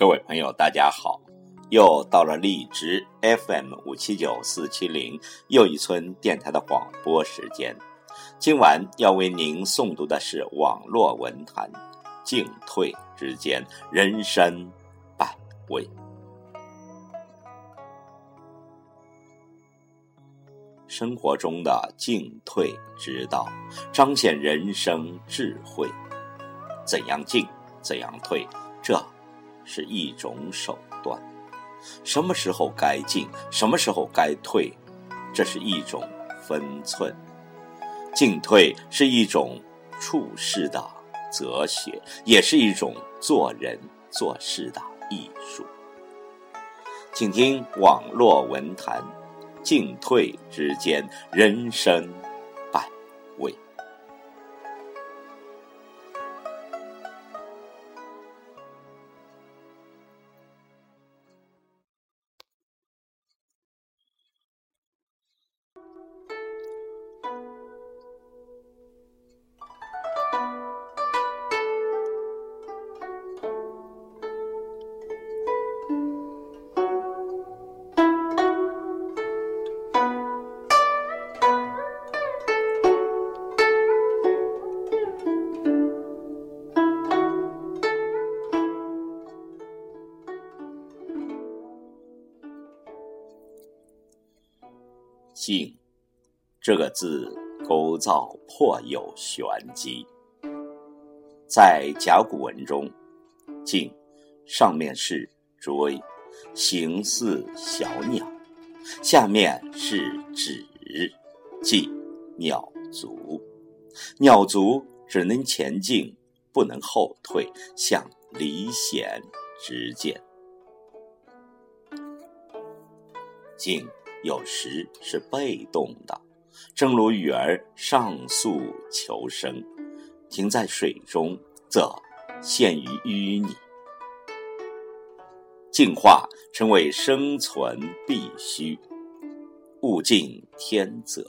各位朋友，大家好！又到了荔枝 FM 五七九四七零又一村电台的广播时间。今晚要为您诵读的是网络文坛进退之间，人生百味。生活中的进退之道，彰显人生智慧。怎样进，怎样退，这。是一种手段，什么时候该进，什么时候该退，这是一种分寸。进退是一种处事的哲学，也是一种做人做事的艺术。请听网络文坛，进退之间，人生静，这个字构造颇有玄机。在甲骨文中，静上面是锥，形似小鸟；下面是指，即鸟足。鸟足只能前进，不能后退，像离弦之箭。静。有时是被动的，正如鱼儿上溯求生，停在水中则陷于淤泥。进化成为生存必须，物竞天择，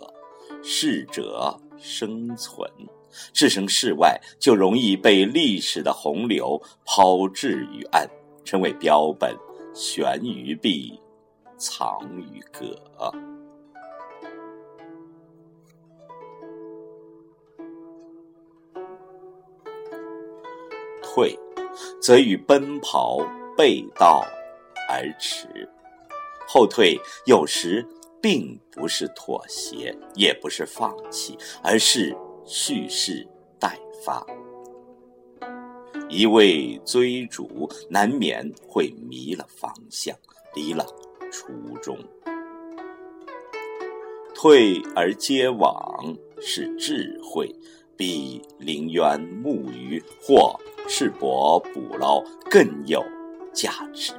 适者生存。置身事外，就容易被历史的洪流抛掷于岸，成为标本，悬于壁。藏于葛，退，则与奔跑背道而驰。后退有时并不是妥协，也不是放弃，而是蓄势待发。一味追逐，难免会迷了方向，离了。初衷，退而结网是智慧，比临渊木鱼或赤膊捕捞更有价值。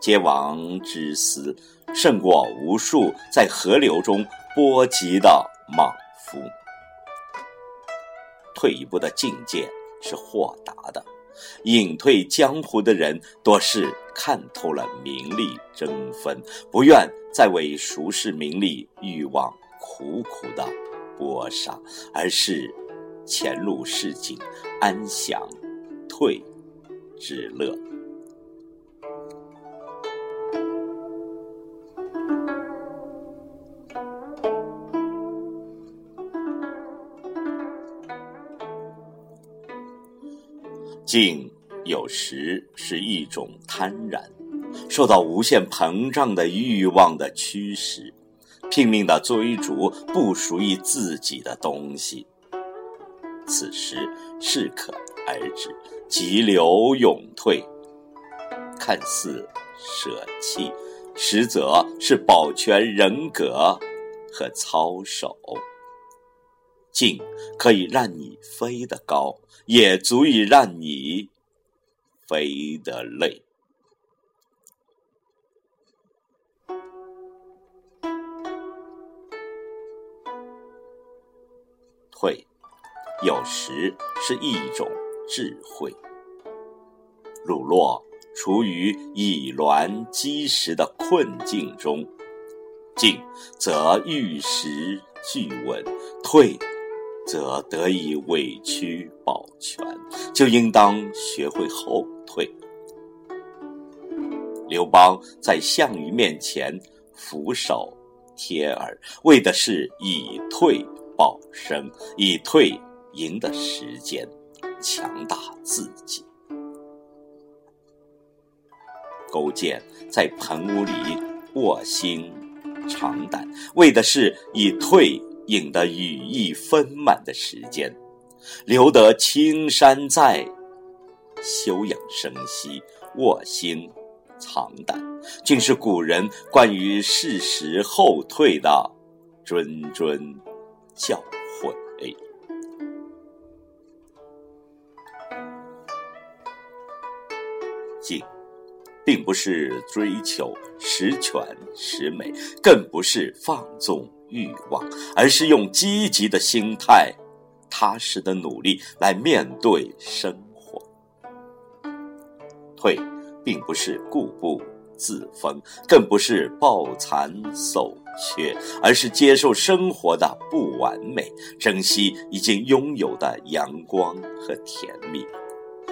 结网之思，胜过无数在河流中波及的莽夫。退一步的境界是豁达的。隐退江湖的人，多是看透了名利争纷，不愿再为俗世名利欲望苦苦的搏杀，而是前路市井，安享退之乐。静有时是一种贪婪，受到无限膨胀的欲望的驱使，拼命的追逐不属于自己的东西。此时适可而止，急流勇退，看似舍弃，实则是保全人格和操守。静可以让你飞得高，也足以让你飞得累。退，有时是一种智慧。鲁洛处于以卵击石的困境中，进则玉石俱稳，退。则得以委曲保全，就应当学会后退。刘邦在项羽面前俯首帖耳，为的是以退保生，以退赢得时间，强大自己。勾践在棚屋里卧薪尝胆，为的是以退引得羽翼丰满的时间，留得青山在，休养生息。卧薪藏胆，竟是古人关于适时后退的谆谆教诲。静。并不是追求十全十美，更不是放纵欲望，而是用积极的心态、踏实的努力来面对生活。退，并不是固步自封，更不是抱残守缺，而是接受生活的不完美，珍惜已经拥有的阳光和甜蜜。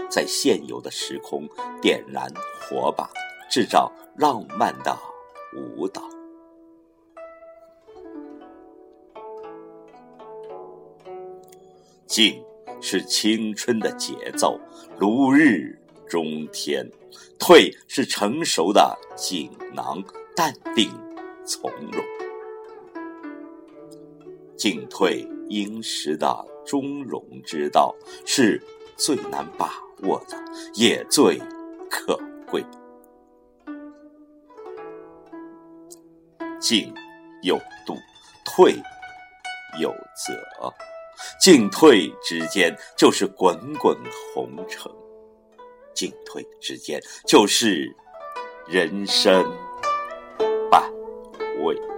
在现有的时空点燃火把，制造浪漫的舞蹈。静是青春的节奏，如日中天；退是成熟的锦囊，淡定从容。进退应时的中庸之道，是最难把。握的也最可贵。进有度，退有则，进退之间就是滚滚红尘，进退之间就是人生百味。